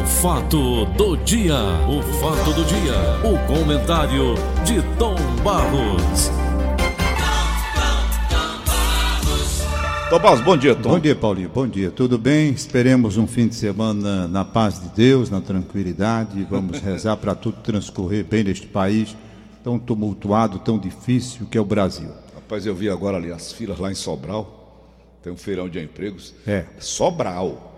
O fato do dia, o fato do dia, o comentário de Tom Barros. Tom Barros, bom dia, Tom. Bom dia, Paulinho. Bom dia. Tudo bem? Esperemos um fim de semana na paz de Deus, na tranquilidade. Vamos rezar para tudo transcorrer bem neste país tão tumultuado, tão difícil que é o Brasil. Rapaz, eu vi agora ali as filas lá em Sobral. Tem um feirão de empregos. É. Sobral.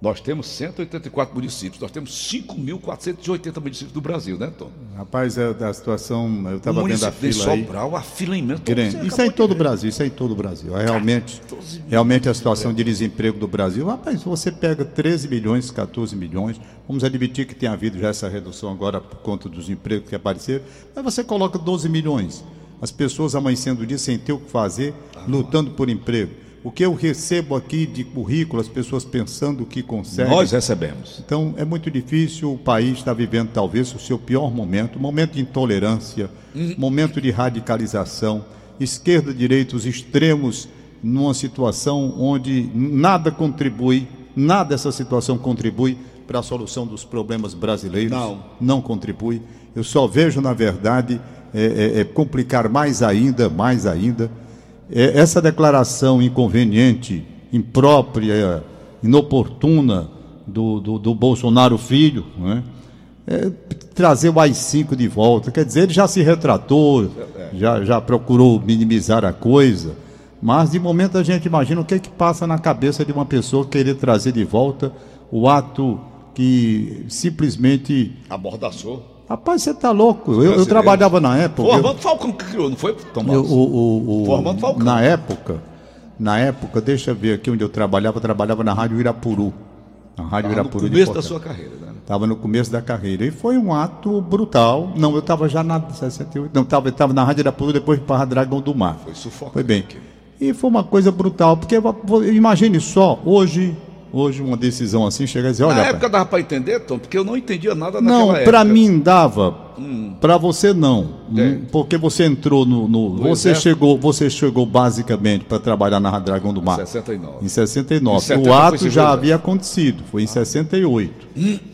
Nós temos 184 municípios, nós temos 5.480 municípios do Brasil, né, Tom? Rapaz, é da situação, eu estava vendo a de fila aí. Sobral, a fila é imensa. Isso é em todo o Brasil, isso é em todo o Brasil. É realmente, realmente a situação de desemprego do Brasil. Rapaz, você pega 13 milhões, 14 milhões, vamos admitir que tem havido já essa redução agora por conta dos empregos que apareceram, mas você coloca 12 milhões. As pessoas amanhecendo o dia sem ter o que fazer, lutando por emprego. O que eu recebo aqui de currículo, as pessoas pensando que conseguem. Nós recebemos. Então é muito difícil, o país está vivendo talvez o seu pior momento, momento de intolerância, momento de radicalização, esquerda, direita, os extremos, numa situação onde nada contribui, nada dessa situação contribui para a solução dos problemas brasileiros. Não. Não contribui. Eu só vejo, na verdade, é, é, é complicar mais ainda, mais ainda. É, essa declaração inconveniente, imprópria, inoportuna do, do, do Bolsonaro filho, né? É, trazer o AI-5 de volta. Quer dizer, ele já se retratou, já, já procurou minimizar a coisa, mas de momento a gente imagina o que, é que passa na cabeça de uma pessoa querer trazer de volta o ato que simplesmente. Abordaçou. Rapaz, você tá louco. Eu, eu trabalhava na época. Armando Falcão que criou, não foi, Tom eu- o, o- o- Foi Armando Falcão. na época, na época, deixa eu ver aqui onde eu trabalhava, eu trabalhava na Rádio Irapuru. Na Rádio Tava no Irapuru de começo da sua carreira, né? Estava no começo da carreira. E foi um ato brutal. Não, eu estava já na 68. Não, estava tava na Rádio Irapuru, depois para Dragão do Mar. Foi sufocante. Foi bem. E foi uma coisa brutal, porque imagine só, hoje, hoje uma decisão assim, chega a dizer, olha, Na época dava para entender, Tom, porque eu não entendia nada naquela não, época. para mim dava. Para você não, É. Hum, porque você entrou no, no- você exército. chegou, você chegou basicamente para trabalhar na Dragão do Mar. 69. Em 69. Em 70 o ato já havia acontecido, foi em 68.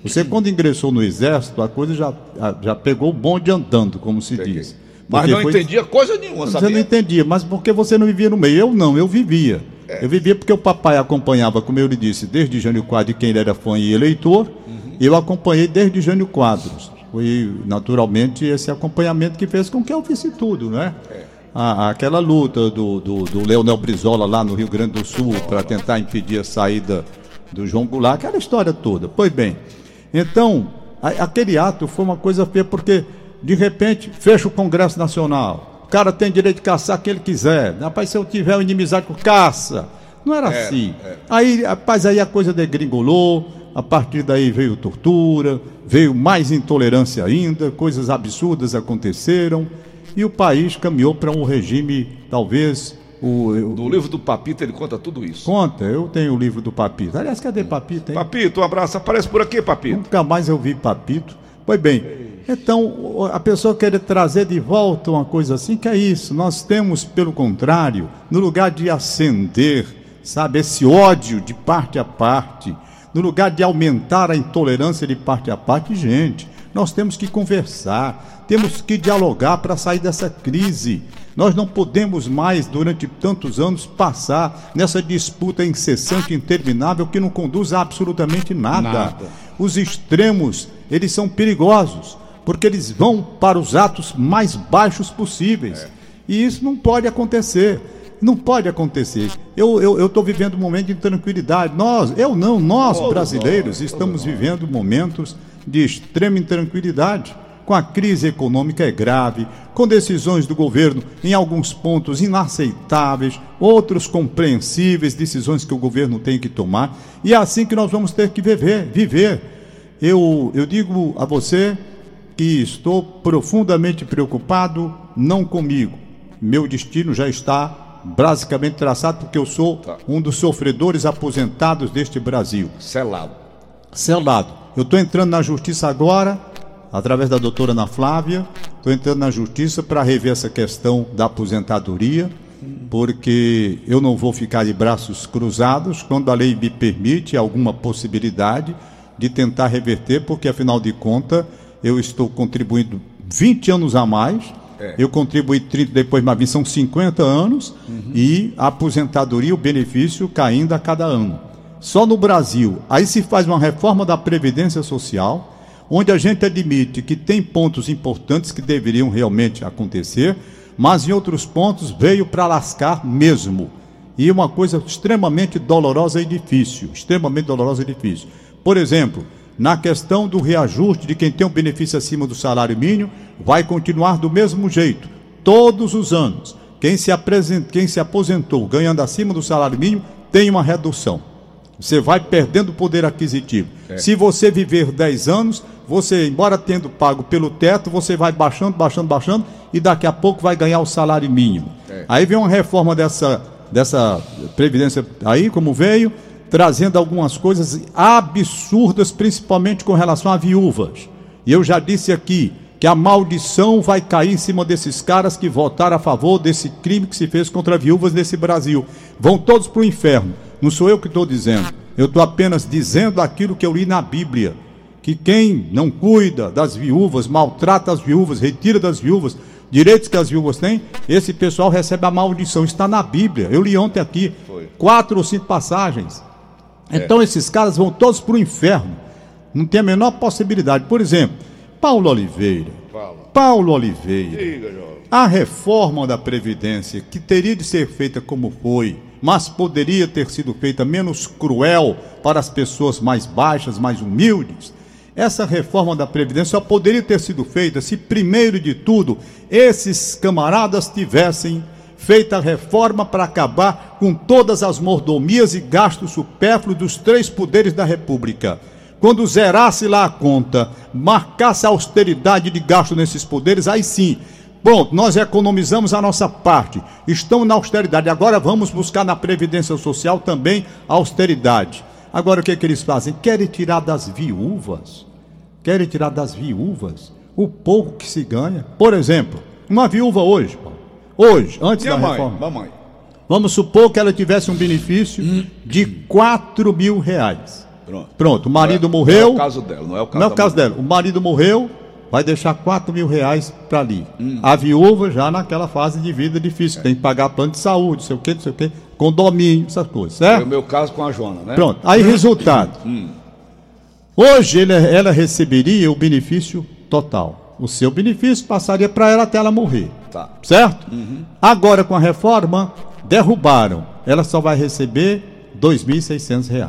Você quando ingressou no exército, a coisa já, já pegou o bonde andando, como se Peguei. diz. Mas Porque não foi- entendia coisa nenhuma, Você sabia? não entendia, mas porque você não vivia no meio? Eu não, eu vivia. É. Eu vivia porque o papai acompanhava, como eu lhe disse, desde Jânio Quadros, de quem ele era fã e eleitor. Uhum. Eu acompanhei desde Jânio Quadros. Foi naturalmente esse acompanhamento que fez com que eu visse tudo, né? É. A- aquela luta do, do, do Leonel Brizola lá no Rio Grande do Sul para tentar impedir a saída do João Goulart, aquela história toda. Pois bem, então, a- aquele ato foi uma coisa feia, porque de repente fecha o Congresso Nacional. O cara tem direito de caçar quem ele quiser. Rapaz, se eu tiver uma inimizade com caça. Não era É, assim. é. Aí, rapaz, aí a coisa degringolou. A partir daí veio tortura, veio mais intolerância ainda, coisas absurdas aconteceram. E o país caminhou para um regime, talvez, o, o- No livro do Papito ele conta tudo isso. Conta, eu tenho o livro do Papito. Aliás, cadê Papito, hein? Papito, um abraço. Aparece por aqui, Papito. Nunca mais eu vi Papito. Pois bem, então a pessoa querer trazer de volta uma coisa assim, que é isso. Nós temos, pelo contrário, no lugar de acender, sabe, esse ódio de parte a parte, no lugar de aumentar a intolerância de parte a parte, gente, nós temos que conversar, temos que dialogar para sair dessa crise. Nós não podemos mais, durante tantos anos, passar nessa disputa incessante interminável que não conduz a absolutamente nada. Nada. Os extremos, eles são perigosos, porque eles vão para os atos mais baixos possíveis. E isso não pode acontecer. Não pode acontecer. Eu estou vivendo um momento de tranquilidade. Nós, eu não, nós brasileiros, nós, estamos vivendo momentos de extrema intranquilidade. Com a crise econômica é grave, com decisões do governo em alguns pontos inaceitáveis, outros compreensíveis, decisões que o governo tem que tomar. E é assim que nós vamos ter que viver. viver. Eu, eu digo a você que estou profundamente preocupado, não comigo. Meu destino já está basicamente traçado, porque eu sou Tá. um dos sofredores aposentados deste Brasil. Selado. Selado. Eu estou entrando na justiça agora, através da doutora Ana Flávia, estou entrando na justiça para rever essa questão da aposentadoria, porque eu não vou ficar de braços cruzados quando a lei me permite alguma possibilidade. De tentar reverter, porque afinal de contas eu estou contribuindo 20 anos a mais. É. Eu contribuí 30, depois mais 20, são 50 anos, uhum. e a aposentadoria, o benefício caindo a cada ano. Só no Brasil. Aí se faz uma reforma da Previdência Social, onde a gente admite que tem pontos importantes que deveriam realmente acontecer, mas em outros pontos veio para lascar mesmo. E uma coisa extremamente dolorosa e difícil, extremamente dolorosa e difícil. Por exemplo, na questão do reajuste de quem tem um benefício acima do salário mínimo, vai continuar do mesmo jeito, todos os anos. Quem se, quem se aposentou ganhando acima do salário mínimo tem uma redução. Você vai perdendo poder aquisitivo. É. Se você viver 10 anos, você, embora tendo pago pelo teto, você vai baixando, baixando, baixando e daqui a pouco vai ganhar o salário mínimo. É. Aí vem uma reforma dessa, dessa previdência aí, como veio, trazendo algumas coisas absurdas, principalmente com relação a viúvas. E eu já disse aqui que a maldição vai cair em cima desses caras que votaram a favor desse crime que se fez contra viúvas nesse Brasil. Vão todos para o inferno. Não sou eu que estou dizendo. Eu estou apenas dizendo aquilo que eu li na Bíblia que quem não cuida das viúvas, maltrata as viúvas, retira das viúvas direitos que as viúvas têm, esse pessoal recebe a maldição. Está na Bíblia. Eu li ontem aqui Foi. quatro ou cinco passagens. É. Então esses caras vão todos para o inferno. Não tem a menor possibilidade. Por exemplo, Paulo Oliveira. Fala. Paulo Oliveira. Diga, a reforma da Previdência, que teria de ser feita como foi, mas poderia ter sido feita menos cruel para as pessoas mais baixas, mais humildes essa reforma da Previdência só poderia ter sido feita se, primeiro de tudo, esses camaradas tivessem feito a reforma para acabar com todas as mordomias e gastos supérfluos dos três poderes da República. Quando zerasse lá a conta, marcasse a austeridade de gasto nesses poderes, aí sim, Bom, nós economizamos a nossa parte, estamos na austeridade, agora vamos buscar na Previdência Social também a austeridade. Agora o que, é que eles fazem? Querem tirar das viúvas. Querem tirar das viúvas o pouco que se ganha. Por exemplo, uma viúva hoje, hoje, antes da mãe, reforma. Mamãe. Vamos supor que ela tivesse um benefício hum. de 4 mil reais. Pronto. Pronto, o marido não é, morreu. Não é o caso dela, não é o caso, não é o caso dela. O marido morreu, vai deixar 4 mil reais para ali. Hum. A viúva já naquela fase de vida difícil, é. tem que pagar plano de saúde, não sei o que, não sei o que, condomínio, essas coisas, certo? É o meu caso com a Joana, né? Pronto, aí resultado. Hum. Hoje ele, ela receberia o benefício total. O seu benefício passaria para ela até ela morrer. Tá. Certo? Uhum. Agora com a reforma, derrubaram. Ela só vai receber R$ 2.600.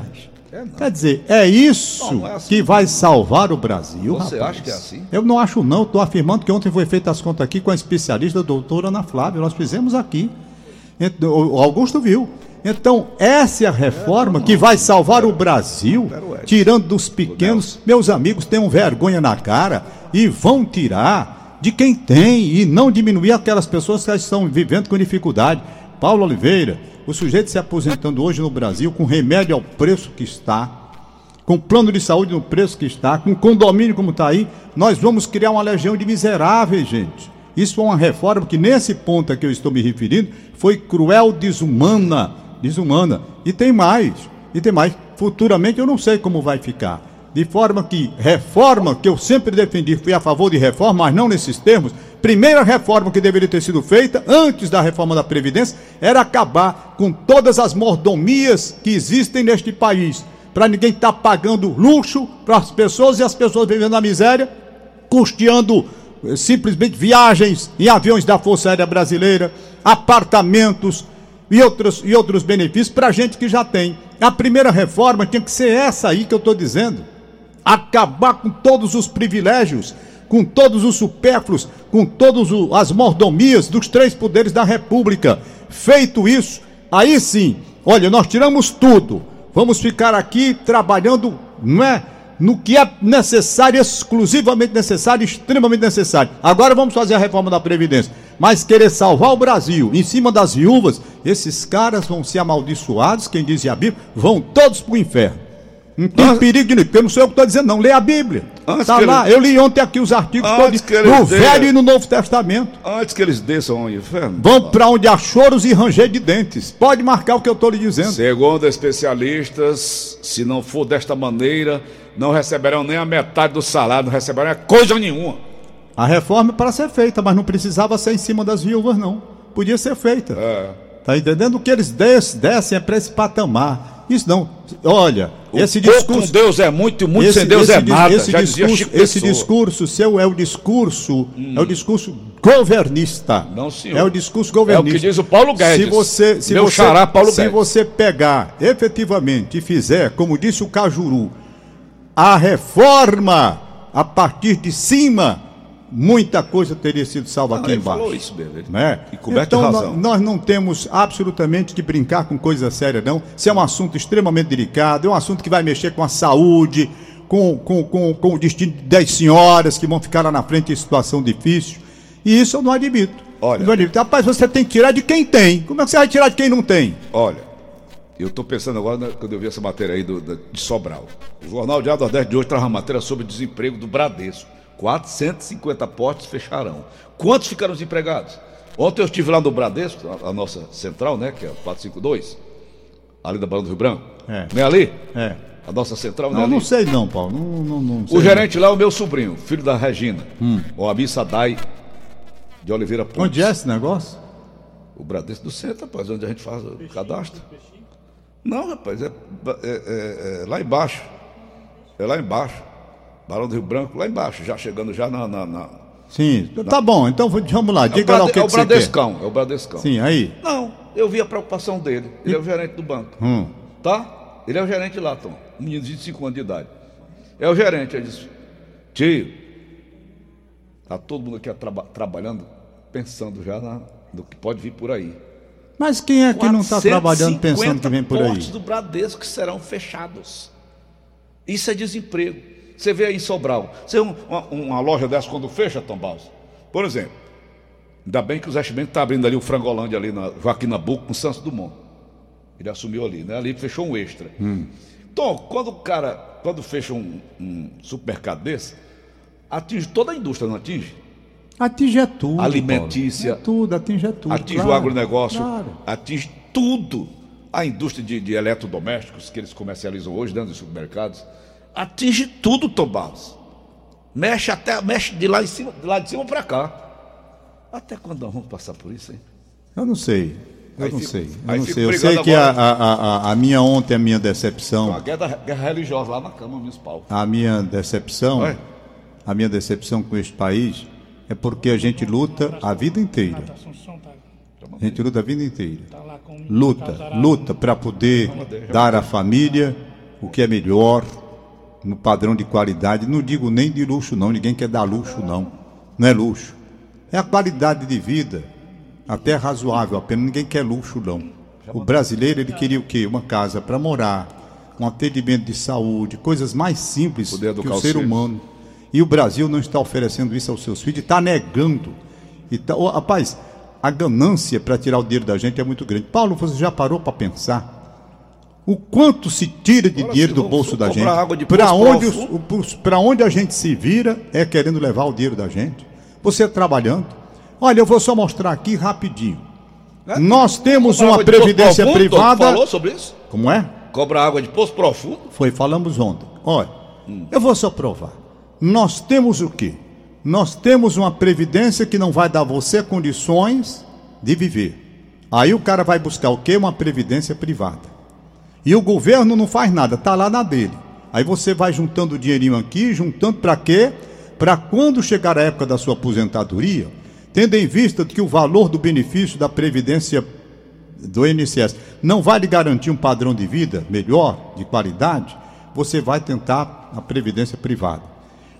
É, Quer dizer, é isso não, não é assim, que vai salvar o Brasil. Você rapaz. acha que é assim? Eu não acho, não. Estou afirmando que ontem foi feita as contas aqui com a especialista a doutora Ana Flávia. Nós fizemos aqui. O Augusto viu. Então, essa é a reforma que vai salvar o Brasil, tirando dos pequenos. Meus amigos tenham vergonha na cara e vão tirar de quem tem e não diminuir aquelas pessoas que estão vivendo com dificuldade. Paulo Oliveira, o sujeito se aposentando hoje no Brasil com remédio ao preço que está, com plano de saúde no preço que está, com condomínio como está aí, nós vamos criar uma legião de miseráveis, gente. Isso é uma reforma que, nesse ponto a que eu estou me referindo, foi cruel, desumana desumana. E tem mais, e tem mais. Futuramente eu não sei como vai ficar. De forma que reforma, que eu sempre defendi, fui a favor de reforma, mas não nesses termos. Primeira reforma que deveria ter sido feita, antes da reforma da Previdência, era acabar com todas as mordomias que existem neste país. Para ninguém estar tá pagando luxo para as pessoas e as pessoas vivendo na miséria, custeando eh, simplesmente viagens em aviões da Força Aérea Brasileira, apartamentos, e outros, e outros benefícios para a gente que já tem. A primeira reforma tinha que ser essa aí que eu estou dizendo: acabar com todos os privilégios, com todos os supérfluos, com todas as mordomias dos três poderes da República. Feito isso, aí sim, olha, nós tiramos tudo. Vamos ficar aqui trabalhando, não é? no que é necessário, exclusivamente necessário, extremamente necessário. Agora vamos fazer a reforma da Previdência. Mas querer salvar o Brasil em cima das viúvas, esses caras vão ser amaldiçoados, quem diz a Bíblia, vão todos para o inferno. Não tem perigo de porque eu não sei o que estou dizendo, não. Lê a Bíblia. Antes Tá que lá, eu li ontem aqui os artigos Antes todos, eles no dê- Velho e no Novo Testamento. Antes que eles desçam ao inferno. Vão para onde há choros e ranger de dentes. Pode marcar o que eu estou lhe dizendo. Segundo especialistas, se não for desta maneira, não receberão nem a metade do salário, não receberão coisa nenhuma. A reforma é para ser feita, mas não precisava ser em cima das viúvas, não. Podia ser feita. É. Tá entendendo? O que eles des- descem é para esse patamar. Isso não. Olha, esse o pouco discurso. com Deus é muito muito esse, sem Deus é esse dis- nada. Esse já discurso, esse discurso seu é o discurso, é o discurso governista. Não, senhor. É o discurso governista. É o que diz o Paulo Guedes. Se você, se Meu você, xará Paulo se Guedes. você pegar efetivamente e fizer, como disse o Cajuru, a reforma a partir de cima, muita coisa teria sido salva Não, aqui ele embaixo. falou isso mesmo. ele- Né? E coberto então, razão. nós não temos absolutamente que brincar com coisa séria, não. Isso é um assunto extremamente delicado, é um assunto que vai mexer com a saúde, com, com, com, com o destino das senhoras que vão ficar lá na frente em situação difícil. E isso eu não admito. Olha. Não admito. Rapaz, você tem que tirar de quem tem. Como é que você vai tirar de quem não tem? Olha, eu estou pensando agora, quando eu vi essa matéria aí do, da- de Sobral. O Jornal Diário Nordeste de hoje traz uma matéria sobre o desemprego do Bradesco. 450 postos fecharão. Quantos ficaram desempregados? Ontem eu estive lá no Bradesco, a, a nossa central, né, que é a 452, ali da Barão do Rio Branco. É. Não é ali? É. A nossa central, não, é Não, ali? não sei não, Paulo. Não, não, não sei O gerente lá é o meu sobrinho, filho da Regina, Hum. o Abi Sadai de Oliveira Pontes. Onde é esse negócio? O Bradesco do Centro, rapaz, onde a gente faz o cadastro. Não, rapaz, é, é- é- é lá embaixo. É lá embaixo. Barão do Rio Branco, lá embaixo, já chegando já na. na, na- Sim. Tá bom, então vamos lá. É Diga lá Brade- o que, é que o você quer. Bradescão, é o Bradescão. Sim, aí. Não, eu vi a preocupação dele. Ele é o gerente do banco. Hum. Tá? Ele é o gerente lá, Tom. Menino de 25 anos de idade. É o gerente. Ele disse: Tio, tá todo mundo aqui traba- trabalhando, pensando já na- no que pode vir por aí. Mas quem é que não está trabalhando pensando que vem por aí? portos do Bradesco que serão fechados. Isso é desemprego. Você vê aí em Sobral. Você um- uma, uma loja dessa quando fecha, Tom Baus. Por exemplo, ainda bem que o Zé Chimento está abrindo ali o Frangolândia ali na Joaquim Nabuco com o Santos Dumont. Ele assumiu ali, né? Ali fechou um extra. Hum. Então, quando o cara, quando fecha um, um supermercado desse, atinge toda a indústria, não atinge? Atinge é tudo. Alimentícia. É tudo, atinge é tudo. atinge claro, o agronegócio, claro. atinge tudo. A indústria de, de eletrodomésticos que eles comercializam hoje dentro dos supermercados, atinge tudo, Tom Barros. Mexe até, mexe de lá, em cima, de lá de cima para cá. Até quando nós vamos passar por isso, hein? Eu não sei. Eu Aí não fico- sei. Eu não sei. Eu sei que a, agora. a, a, a minha ontem, a minha Uma decepção, guerra, guerra religiosa lá na Câmara Municipal. a minha decepção, a minha decepção com este país é porque a gente luta a vida inteira. A gente luta a vida inteira. Luta, luta para poder dar à família o que é melhor, no padrão de qualidade. Não digo nem de luxo, não. Ninguém quer dar luxo, não. Não é luxo. É a qualidade de vida. Até razoável, apenas ninguém quer luxo, não. O brasileiro, ele queria o quê? Uma casa para morar, um atendimento de saúde, coisas mais simples Poder que o ser humano. E o Brasil não está oferecendo isso aos seus filhos, está negando. Então, ô, rapaz, a ganância para tirar o dinheiro da gente é muito grande. Paulo, você já parou para pensar? O quanto se tira de Agora, dinheiro do vão- bolso da gente? Para onde, onde a gente se vira é querendo levar o dinheiro da gente. Você trabalhando. Olha, eu vou só mostrar aqui rapidinho. Né? Nós temos Cobra uma previdência profundo, privada. Falou sobre isso? Como é? Cobra água de poço profundo? Foi, falamos ontem. Olha, eu vou só provar. Nós temos o quê? Nós temos uma previdência que não vai dar você condições de viver. Aí o cara vai buscar o quê? Uma previdência privada. E o governo não faz nada, tá lá na dele. Aí você vai juntando o dinheirinho aqui, juntando para quê? Para quando chegar a época da sua aposentadoria, tendo em vista que o valor do benefício da previdência do INSS não vai lhe garantir um padrão de vida melhor, de qualidade, você vai tentar a previdência privada.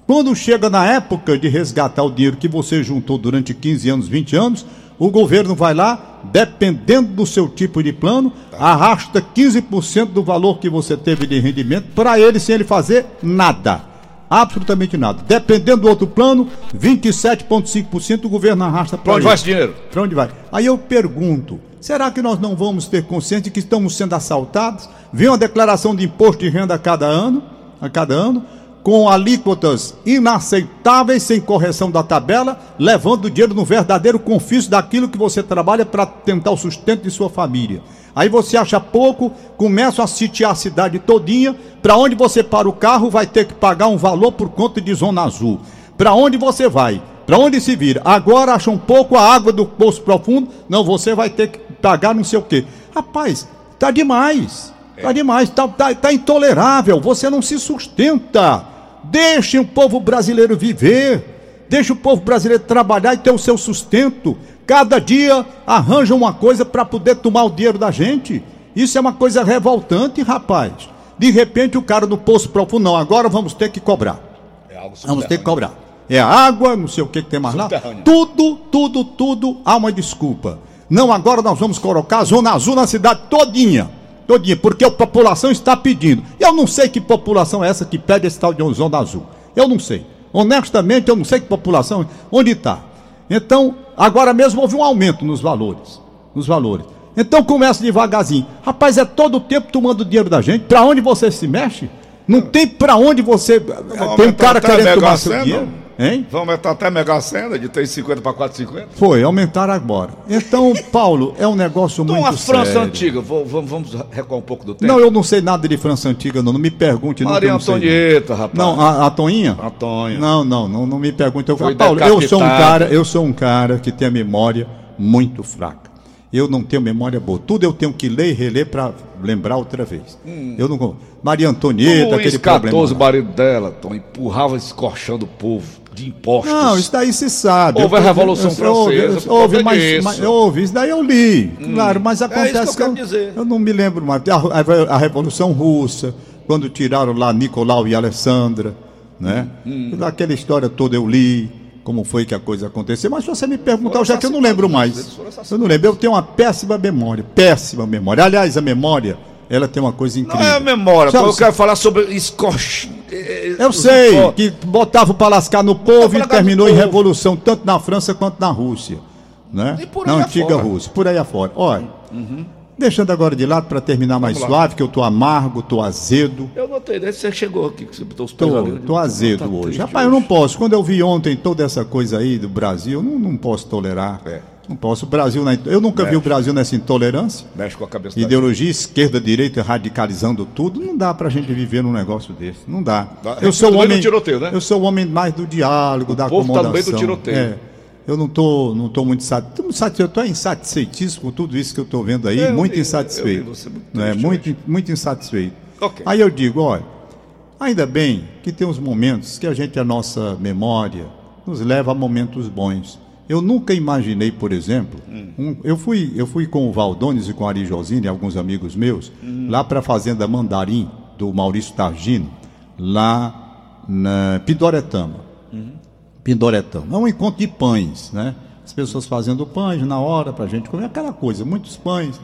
Quando chega na época de resgatar o dinheiro que você juntou durante 15 anos, 20 anos, o governo vai lá, dependendo do seu tipo de plano, arrasta 15% do valor que você teve de rendimento para ele sem ele fazer nada. Absolutamente nada. Dependendo do outro plano, 27,5% o governo arrasta para onde ele. vai esse dinheiro? Para onde vai? Aí eu pergunto: será que nós não vamos ter consciência de que estamos sendo assaltados? Vem uma declaração de imposto de renda a cada ano, a cada ano. Com alíquotas inaceitáveis, sem correção da tabela, levando o dinheiro no verdadeiro confisco daquilo que você trabalha para tentar o sustento de sua família. Aí você acha pouco, começa a sitiar a cidade todinha, para onde você para o carro vai ter que pagar um valor por conta de zona azul. Para onde você vai? Para onde se vira? Agora acha um pouco a água do poço profundo, não, você vai ter que pagar não sei o quê. Rapaz, tá demais. Tá demais, tá, tá, tá intolerável, você não se sustenta. Deixe o povo brasileiro viver. Deixe o povo brasileiro trabalhar e ter o seu sustento. Cada dia arranja uma coisa para poder tomar o dinheiro da gente. Isso é uma coisa revoltante, rapaz. De repente o cara do poço profundo, não, agora vamos ter que cobrar. É vamos ter que cobrar. É água, não sei o que, que tem mais lá. Tudo, tudo, tudo há uma desculpa. Não, agora nós vamos colocar a zona azul na cidade todinha todinha, porque a população está pedindo. Eu não sei que população é essa que pede esse tal de zona azul. Eu não sei. Honestamente, eu não sei que população, onde está. Então, agora mesmo houve um aumento nos valores. Nos valores. Então começa devagarzinho. Rapaz, é todo o tempo tomando dinheiro da gente. Para onde você se mexe? Não tem para onde você. Tem um cara querendo tomar seu dinheiro. Hein? Vão aumentar até a Mega Sena de 3,50 para 4,50? Foi, aumentaram agora. Então, Paulo, é um negócio então, muito sério. Então, a França Antiga, vou, vamos, vamos recuar um pouco do tempo. Não, eu não sei nada de França Antiga, não. Não me pergunte. Maria não, Antonieta, rapaz. Não, a, a Toinha? A Tonha. Não, não, não, não me pergunte. Eu, Paulo, eu sou um cara, eu sou um cara que tem a memória muito fraca. Eu não tenho memória boa. Tudo eu tenho que ler e reler para lembrar outra vez. Hum. Eu não. Maria Antonieta, aquele problema. o marido dela, Tom, empurrava escorchando o povo de impostos. Não, isso daí se sabe. Houve a Revolução eu, Francesa. Houve, mas, mas, houve, isso daí eu li. Hum. Claro, mas acontece. É isso que eu, dizer. eu não me lembro mais. A, a, a, Revolução Russa, quando tiraram lá Nicolau e Alessandra, né? Hum. Aquela história toda eu li. Como foi que a coisa aconteceu? Mas se você me perguntar, já que eu não lembro mais. Eu não lembro. Eu tenho uma péssima memória. Péssima memória. Aliás, a memória ela tem uma coisa incrível. Não é a memória, Sabe, eu quero falar sobre escorche. Eu sei, que botava para lascar no povo e terminou em revolução, tanto na França quanto na Rússia. Né? na antiga afora. Rússia, por aí afora. Olha, uhum. deixando agora de lado para terminar mais suave, que eu tô amargo, tô azedo. Eu notei, que você chegou aqui, que você botou os pés tô, ali. Tô azedo hoje. Rapaz, hoje. eu não posso. Quando eu vi ontem toda essa coisa aí do Brasil, eu não, não posso tolerar. É. Não posso. O Brasil, eu nunca Mexe. vi o Brasil nessa intolerância. Mexe com a cabeça. Ideologia esquerda, direita, radicalizando tudo. Não dá para a gente viver num negócio desse. Não dá. Eu sou o homem. Tiroteio, né? Eu sou o homem mais do diálogo, o da povo acomodação. Tá no meio do tiroteio. É. Eu não tô, não tô muito satisfeito. Eu estou insatisfeitíssimo com tudo isso que eu estou vendo aí. muito insatisfeito. muito, é, muito, muito insatisfeito. Okay. Aí eu digo, olha, ainda bem que tem uns momentos que a gente, a nossa memória, nos leva a momentos bons. Eu nunca imaginei, por exemplo, hum. um, eu, fui, eu fui com o Valdones e com o Ari Josine, alguns amigos meus, hum. lá para a Fazenda Mandarim, do Maurício Targino, lá na Pindoretama. Uhum. Pindoretama. É um encontro de pães, né? As pessoas fazendo pães na hora para a gente comer, aquela coisa, muitos pães,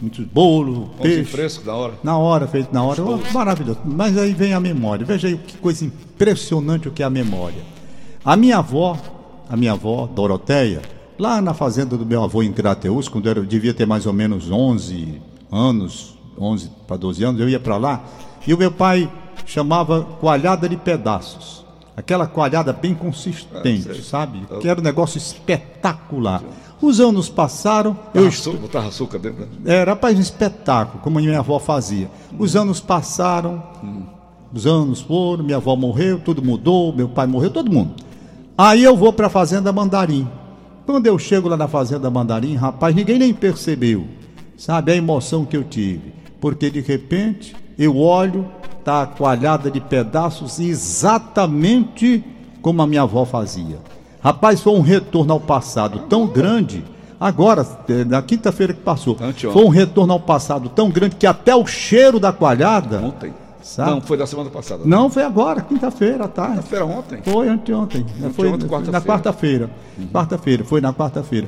muitos bolos, peixe. fresco na hora. Na hora, feito na hora. Oh, maravilhoso. Mas aí vem a memória. Veja aí que coisa impressionante o que é a memória. A minha avó a minha avó, Doroteia, lá na fazenda do meu avô em Crateus, quando eu devia ter mais ou menos 11 anos, 11 para 12 anos, eu ia para lá, e o meu pai chamava coalhada de pedaços. Aquela coalhada bem consistente, é, sabe? Que era um negócio espetacular. Os anos passaram. eu açúcar, botava açúcar dentro. Né? Era, rapaz, um espetáculo, como minha avó fazia. Os anos passaram, hum. os anos foram, minha avó morreu, tudo mudou, meu pai morreu, todo mundo. Aí eu vou para a Fazenda Mandarim. Quando eu chego lá na Fazenda Mandarim, rapaz, ninguém nem percebeu. Sabe a emoção que eu tive? Porque de repente eu olho, tá coalhada de pedaços exatamente como a minha avó fazia. Rapaz, foi um retorno ao passado tão grande. Agora, é, na quinta-feira que passou, foi um retorno ao passado tão grande que até o cheiro da coalhada. Ontem Sabe? Não, foi da semana passada. Não, foi agora, quinta-feira, tá? Quinta-feira ontem? Foi anteontem. Ontem, foi ontem, quarta na quarta-feira. Uhum. Quarta-feira, foi na quarta-feira.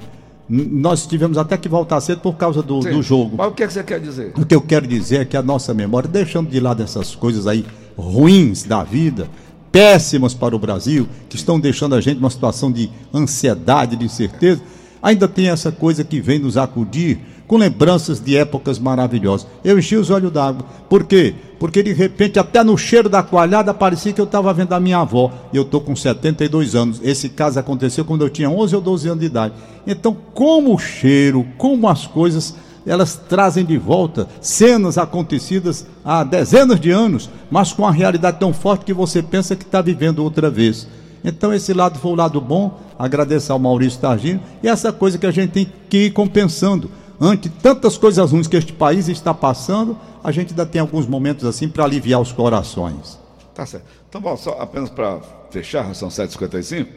Nós tivemos até que voltar cedo por causa do, do jogo. Mas o que, é que você quer dizer? O que eu quero dizer é que a nossa memória, deixando de lado essas coisas aí ruins da vida, péssimas para o Brasil, que estão deixando a gente numa situação de ansiedade, de incerteza, ainda tem essa coisa que vem nos acudir com lembranças de épocas maravilhosas. Eu enchi os olhos d'água. Por quê? Porque de repente, até no cheiro da coalhada, parecia que eu estava vendo a minha avó. E eu estou com 72 anos. Esse caso aconteceu quando eu tinha 11 ou 12 anos de idade. Então, como o cheiro, como as coisas elas trazem de volta cenas acontecidas há dezenas de anos, mas com uma realidade tão forte que você pensa que está vivendo outra vez. Então, esse lado foi o lado bom, agradecer ao Maurício Targino, e essa coisa que a gente tem que ir compensando. Ante tantas coisas ruins que este país está passando, a gente ainda tem alguns momentos assim para aliviar os corações. Tá certo. Então, bom, só apenas para fechar, são 7h55.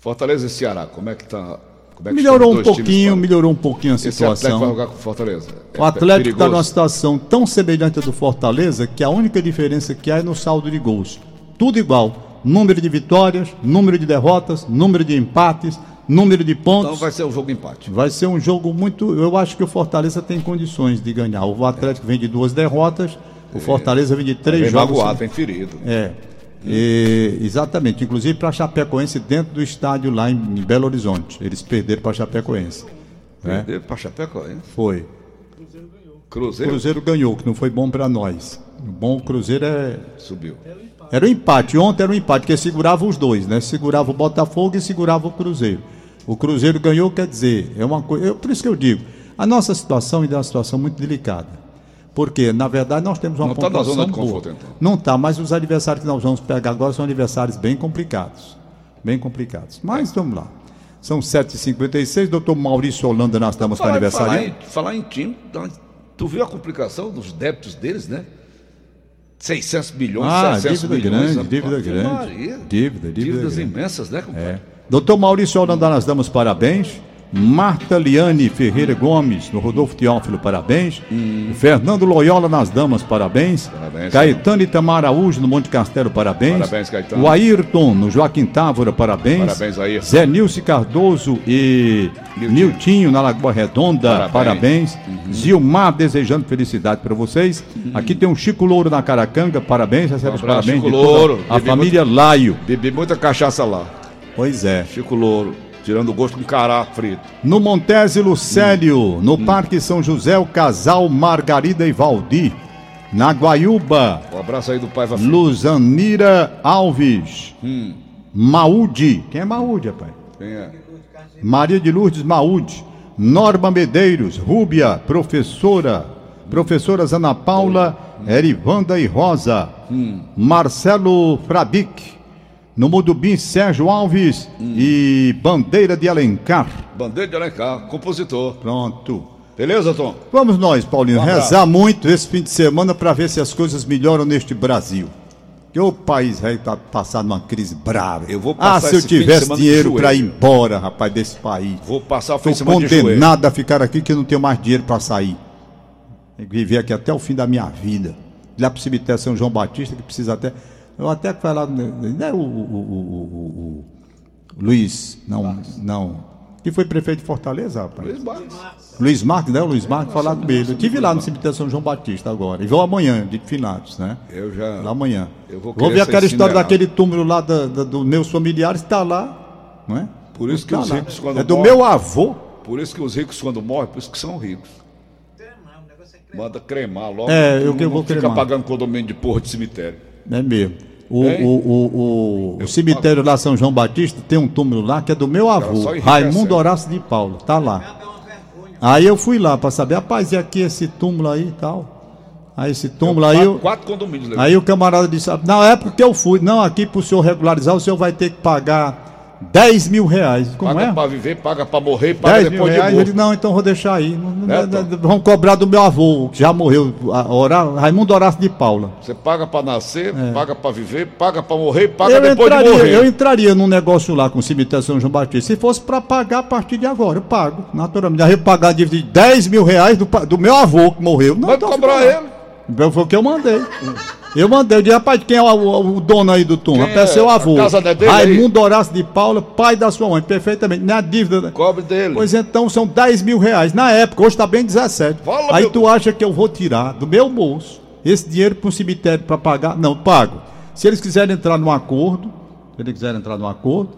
Fortaleza e Ceará, como é que está é melhorou um pouquinho, melhorou um pouquinho a situação. Esse Atlético vai jogar com o Fortaleza. É o Atlético está numa situação tão semelhante à do Fortaleza que a única diferença que há é no saldo de gols. Tudo igual. Número de vitórias, número de derrotas, número de empates, número de pontos. Então vai ser um jogo empate. Vai ser um jogo muito. Eu acho que o Fortaleza tem condições de ganhar. O Atlético é. vem de duas derrotas, o Fortaleza vem de três vem jogos. Magoado, vem ferido. É. E, exatamente, inclusive para a Chapecoense dentro do estádio lá em, em Belo Horizonte. Eles perderam para a Chapecoense. Né? Perderam para a Chapecoense? Foi. Cruzeiro ganhou. Cruzeiro? Cruzeiro ganhou, que não foi bom para nós. O bom Cruzeiro é. Subiu. Era o um empate. Ontem era um empate, porque segurava os dois, né? Segurava o Botafogo e segurava o Cruzeiro. O Cruzeiro ganhou, quer dizer, é uma coisa. Por isso que eu digo, a nossa situação ainda é uma situação muito delicada. Porque, na verdade, nós temos uma não pontuação tá na zona de conforto, então. Não está, mas os adversários que nós vamos pegar agora são adversários bem complicados. Bem complicados. Mas vamos lá. São 7h56, doutor Maurício Holanda, nós estamos para aniversário. Falar em, falar em time, tu viu a complicação dos débitos deles, né? 600 milhões, ah, 700 dívida milhões. Grande, dívida grande. Dívida, dívida Dívidas grande. imensas, né, compadre? É. Doutor Maurício Holanda, nós damos parabéns. Marta Liane Ferreira Gomes, no Rodolfo Teófilo, parabéns. Hum. Fernando Loyola nas Damas, parabéns. parabéns Caetano Itamar Araújo, no Monte Castelo, parabéns. Parabéns, Caetano. O Ayrton, no Joaquim Távora, parabéns. Parabéns, Ayrton. Zé Nilce Cardoso e Niltinho, na Lagoa Redonda, parabéns. parabéns. Uhum. Zilmar, desejando felicidade para vocês. Uhum. Aqui tem um Chico Louro na Caracanga, parabéns. Recebe um os parabéns Chico Louro. a família muito, Laio. Bebi muita cachaça lá. Pois é. Chico Louro. Tirando o gosto com cará frito. No Montese Lucélio, hum. no hum. Parque São José, o casal Margarida e Valdir. Na Guaiúba. Um abraço aí do pai. Luzanira Alves. Hum. Maúde. Quem é Maúde, rapaz? Quem é? Maria de Lourdes Maúde. Norma Medeiros, Rúbia, professora. Professoras Ana Paula, hum. Erivanda e Rosa. Hum. Marcelo Fradic. No Mudubim, Sérgio Alves hum. e Bandeira de Alencar. Bandeira de Alencar, compositor. Pronto. Beleza, Tom? Vamos nós, Paulinho, um rezar muito esse fim de semana para ver se as coisas melhoram neste Brasil. Que o país vai tá passando uma crise brava. Eu vou passar Ah, se eu tivesse dinheiro para ir embora, rapaz, desse país. Vou passar o fim de semana condenado a ficar aqui que eu não tenho mais dinheiro para sair. Tem que viver aqui até o fim da minha vida. Lá para o cemitério São João Batista, que precisa até eu até falar, né, o, o, o, o, Luiz, não, não, que foi prefeito de Fortaleza, rapaz. Luiz Marques. Luiz Marques, né? O Luiz Marques falar com ele. Eu estive lá no cemitério São João Batista agora. E vou amanhã, de finados, né? Eu já. Lá amanhã. Eu vou, vou ver aquela história daquele túmulo lá da, da, dos meus familiares, está lá, não é? Por isso que tá os ricos quando É do morrem, meu avô. Por isso que os ricos quando morrem, por isso que são ricos. Manda cremar logo. É, eu que vou fica cremar. pagando condomínio de porra de cemitério. É mesmo. O, o, o, o, cemitério lá São João Batista tem um túmulo lá que é do meu avô, Raimundo Horácio de Paulo, tá lá. Aí eu fui lá para saber, rapaz, e aqui esse túmulo aí e tal. Aí esse túmulo aí. Quatro, quatro condomínios. Aí o camarada disse, na época que eu fui, não, aqui para o senhor regularizar, o senhor vai ter que pagar 10 mil reais. Como paga é? para viver, paga para morrer, paga depois mil reais. de morrer. não, então vou deixar aí. Não, é, vão cobrar do meu avô, que já morreu, Raimundo Horácio de Paula. Você paga para nascer, é. paga para viver, paga para morrer, paga eu depois entraria, de morrer. Eu entraria num negócio lá com o cemitério São João Batista. Se fosse para pagar a partir de agora, eu pago. Naturalmente. Já ia pagar a dívida de 10 mil reais do, do meu avô que morreu. Não, Vai então cobrar ele. Foi o que eu mandei. Eu mandei, eu disse, rapaz, quem é o, o, dono aí do túmulo? Até é? seu avô. casa dele Raimundo Horácio de Paula, pai da sua mãe, perfeitamente. Nem a dívida. Né? Cobre dele. Pois então são 10 mil reais. Na época, hoje está bem 17. Fala, aí meu... tu acha que eu vou tirar do meu bolso esse dinheiro para um cemitério para pagar? Não, pago. Se eles quiserem entrar num acordo, se eles quiserem entrar num acordo,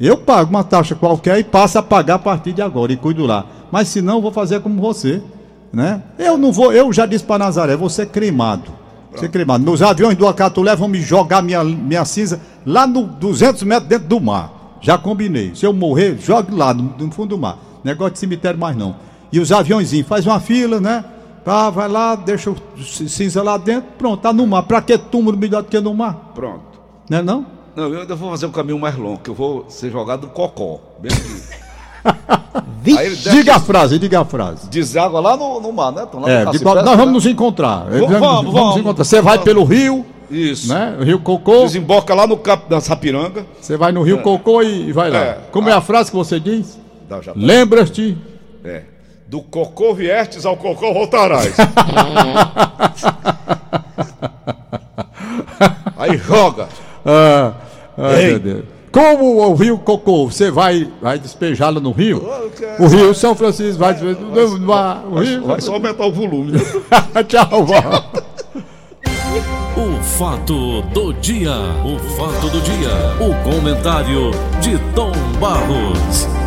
Eu pago uma taxa qualquer e passo a pagar a partir de agora e cuido lá. Mas se não, vou fazer como você, né? Eu não vou, eu já disse para Nazaré, vou ser cremado. Ser cremado. Meus aviões do Acatulé vão me jogar minha, minha cinza lá no 200 metros dentro do mar. Já combinei. Se eu morrer, jogue lá no, no fundo do mar. Negócio de cemitério mais não. E os aviãozinhos, faz uma fila, né? Tá, vai lá, deixa o cinza lá dentro, pronto, tá no mar. Pra que túmulo melhor do que no mar? Pronto. Não é não? Não, eu ainda vou fazer um caminho mais longo, que eu vou ser jogado no cocó. Bem aqui. Desce- Diga a frase, diga a frase. Deságua lá no, no mar, né? Lá É, nós né? vamos nos encontrar. Vamos, vamos, vamos. encontrar. Você vai pelo rio, Isso. né? Rio Cocô. Desemboca lá no cap da Sapiranga. Você vai no Rio Cocô e e vai lá. É. Como é a frase que você diz? Tá. Lembras-te? É. Do cocô viestes ao cocô voltarás. Aí joga. Ah, ai, Ei. meu Deus. Como o Rio Cocô, você vai, vai despejá-lo no rio? O Rio São Francisco vai despejar no mar. O rio. Vai só aumentar o volume. Tchau, vó. O fato do dia. O fato do dia. O comentário de Tom Barros.